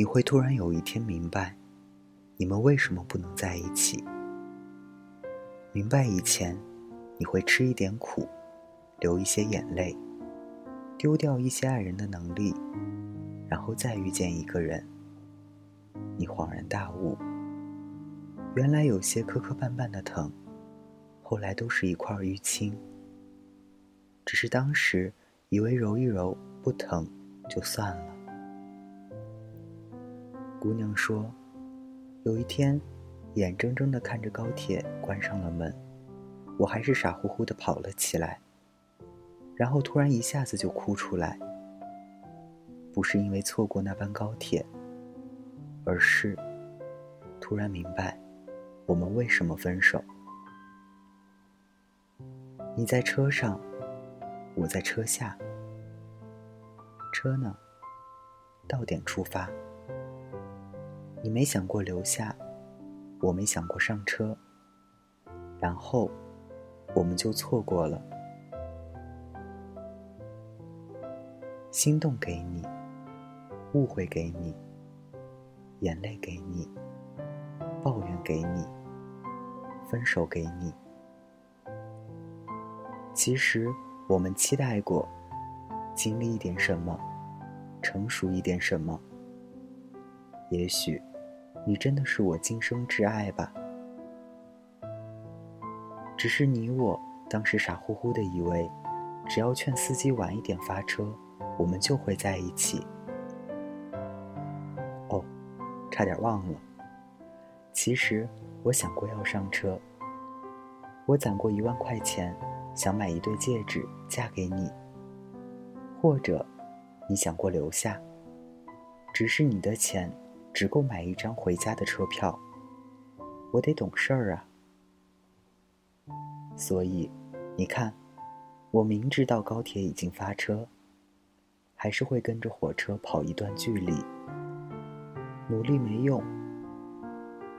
你会突然有一天明白，你们为什么不能在一起。明白以前，你会吃一点苦，流一些眼泪，丢掉一些爱人的能力，然后再遇见一个人，你恍然大悟，原来有些磕磕绊绊的疼，后来都是一块淤青。只是当时以为揉一揉不疼就算了。姑娘说：“有一天，眼睁睁的看着高铁关上了门，我还是傻乎乎的跑了起来，然后突然一下子就哭出来。不是因为错过那班高铁，而是突然明白我们为什么分手。你在车上，我在车下，车呢，到点出发。”你没想过留下，我没想过上车，然后我们就错过了。心动给你，误会给你，眼泪给你，抱怨给你，分手给你。其实我们期待过，经历一点什么，成熟一点什么，也许。你真的是我今生挚爱吧？只是你我当时傻乎乎的以为，只要劝司机晚一点发车，我们就会在一起。哦，差点忘了。其实我想过要上车，我攒过一万块钱，想买一对戒指嫁给你。或者，你想过留下，只是你的钱。只够买一张回家的车票，我得懂事儿啊。所以，你看，我明知道高铁已经发车，还是会跟着火车跑一段距离。努力没用，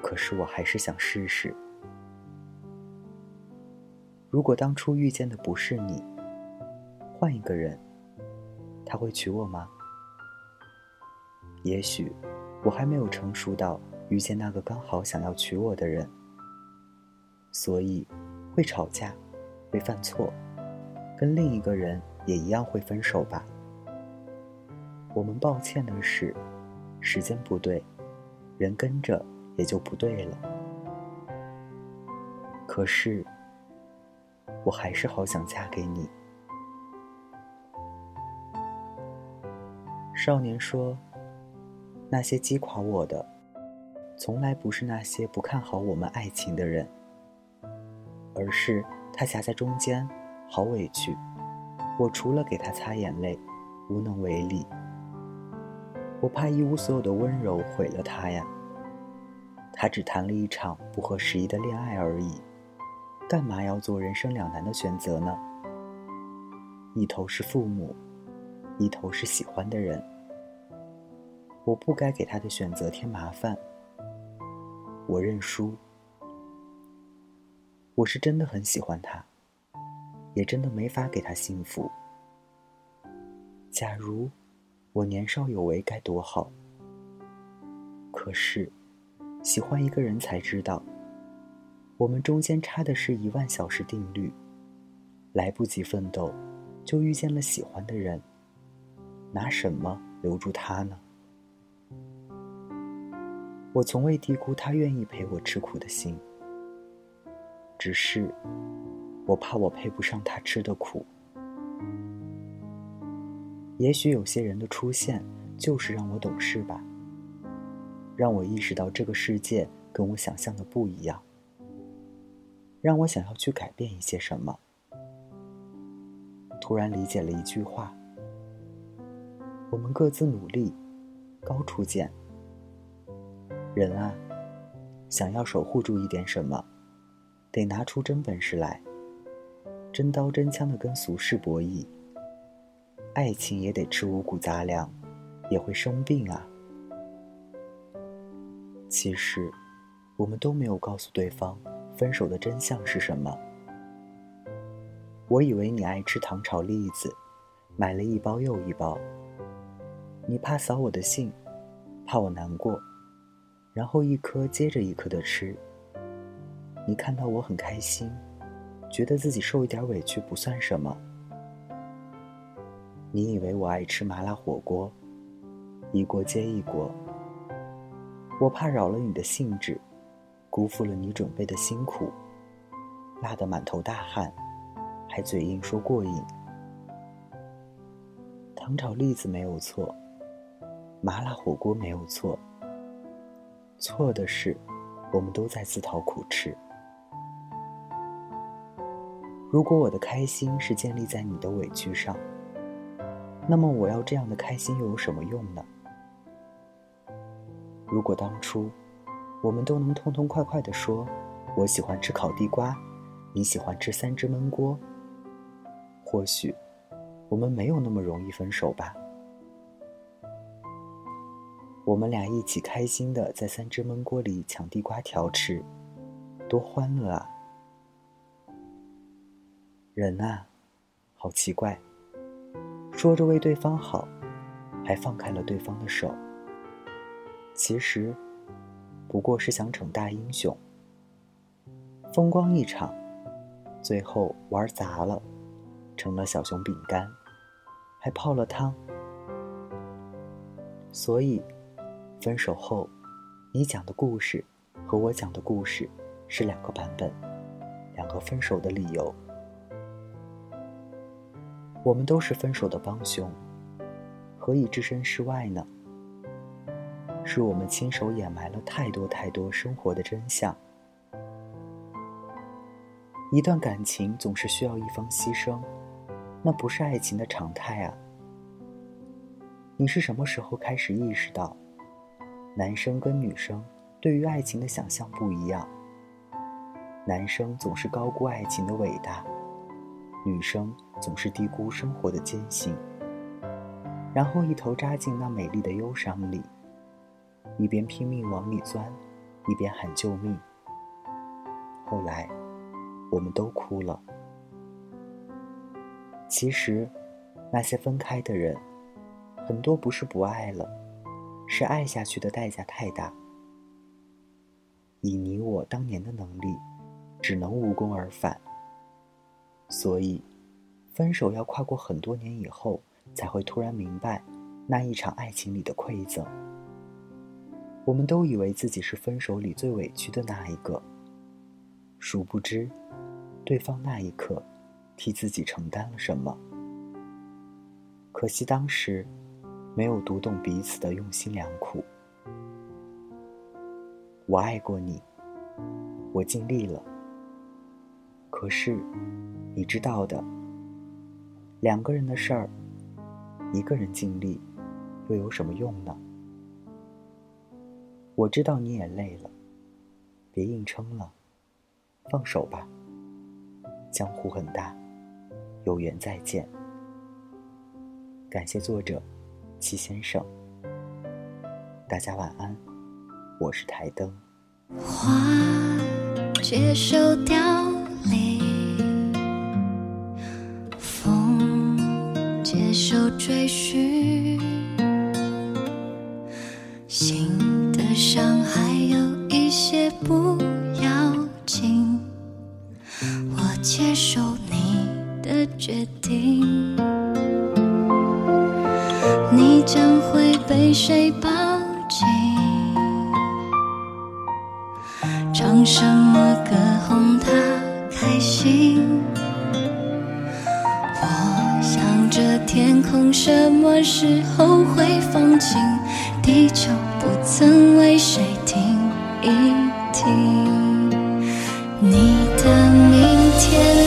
可是我还是想试试。如果当初遇见的不是你，换一个人，他会娶我吗？也许。我还没有成熟到遇见那个刚好想要娶我的人，所以会吵架，会犯错，跟另一个人也一样会分手吧。我们抱歉的是，时间不对，人跟着也就不对了。可是，我还是好想嫁给你。少年说。那些击垮我的，从来不是那些不看好我们爱情的人，而是他夹在中间，好委屈。我除了给他擦眼泪，无能为力。我怕一无所有的温柔毁了他呀。他只谈了一场不合时宜的恋爱而已，干嘛要做人生两难的选择呢？一头是父母，一头是喜欢的人。我不该给他的选择添麻烦，我认输。我是真的很喜欢他，也真的没法给他幸福。假如我年少有为该多好。可是，喜欢一个人才知道，我们中间差的是一万小时定律，来不及奋斗，就遇见了喜欢的人，拿什么留住他呢？我从未低估他愿意陪我吃苦的心，只是我怕我配不上他吃的苦。也许有些人的出现就是让我懂事吧，让我意识到这个世界跟我想象的不一样，让我想要去改变一些什么。突然理解了一句话：我们各自努力，高处见。人啊，想要守护住一点什么，得拿出真本事来，真刀真枪的跟俗世博弈。爱情也得吃五谷杂粮，也会生病啊。其实，我们都没有告诉对方分手的真相是什么。我以为你爱吃糖炒栗子，买了一包又一包。你怕扫我的兴。怕我难过，然后一颗接着一颗的吃。你看到我很开心，觉得自己受一点委屈不算什么。你以为我爱吃麻辣火锅，一锅接一锅。我怕扰了你的兴致，辜负了你准备的辛苦，辣得满头大汗，还嘴硬说过瘾。糖炒栗子没有错，麻辣火锅没有错。错的是，我们都在自讨苦吃。如果我的开心是建立在你的委屈上，那么我要这样的开心又有什么用呢？如果当初我们都能痛痛快快地说“我喜欢吃烤地瓜，你喜欢吃三只焖锅”，或许我们没有那么容易分手吧。我们俩一起开心的在三只焖锅里抢地瓜条吃，多欢乐啊！人啊，好奇怪，说着为对方好，还放开了对方的手。其实，不过是想逞大英雄，风光一场，最后玩砸了，成了小熊饼干，还泡了汤。所以，分手后，你讲的故事和我讲的故事是两个版本，两个分手的理由。我们都是分手的帮凶，何以置身事外呢？是我们亲手掩埋了太多太多生活的真相。一段感情总是需要一方牺牲，那不是爱情的常态啊。你是什么时候开始意识到，男生跟女生对于爱情的想象不一样？男生总是高估爱情的伟大，女生总是低估生活的艰辛，然后一头扎进那美丽的忧伤里。一边拼命往里钻，一边喊救命。后来，我们都哭了。其实，那些分开的人，很多不是不爱了，是爱下去的代价太大。以你我当年的能力，只能无功而返。所以，分手要跨过很多年以后，才会突然明白那一场爱情里的馈赠。我们都以为自己是分手里最委屈的那一个，殊不知，对方那一刻替自己承担了什么。可惜当时没有读懂彼此的用心良苦。我爱过你，我尽力了。可是，你知道的，两个人的事儿，一个人尽力，又有什么用呢？我知道你也累了，别硬撑了，放手吧。江湖很大，有缘再见。感谢作者齐先生，大家晚安。我是台灯。花接受凋零，风接受追寻，紧？唱什么歌哄他开心？我想着天空什么时候会放晴？地球。不曾为谁停一停，你的明天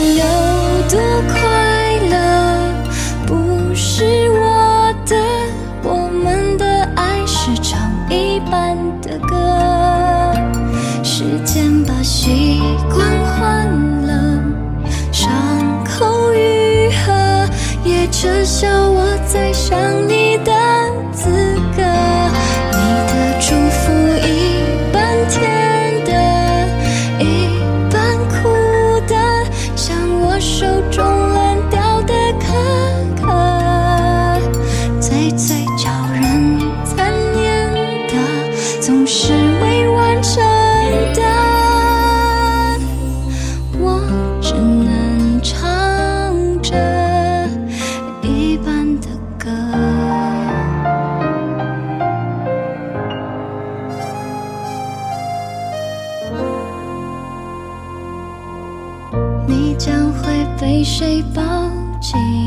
想你。被谁抱紧？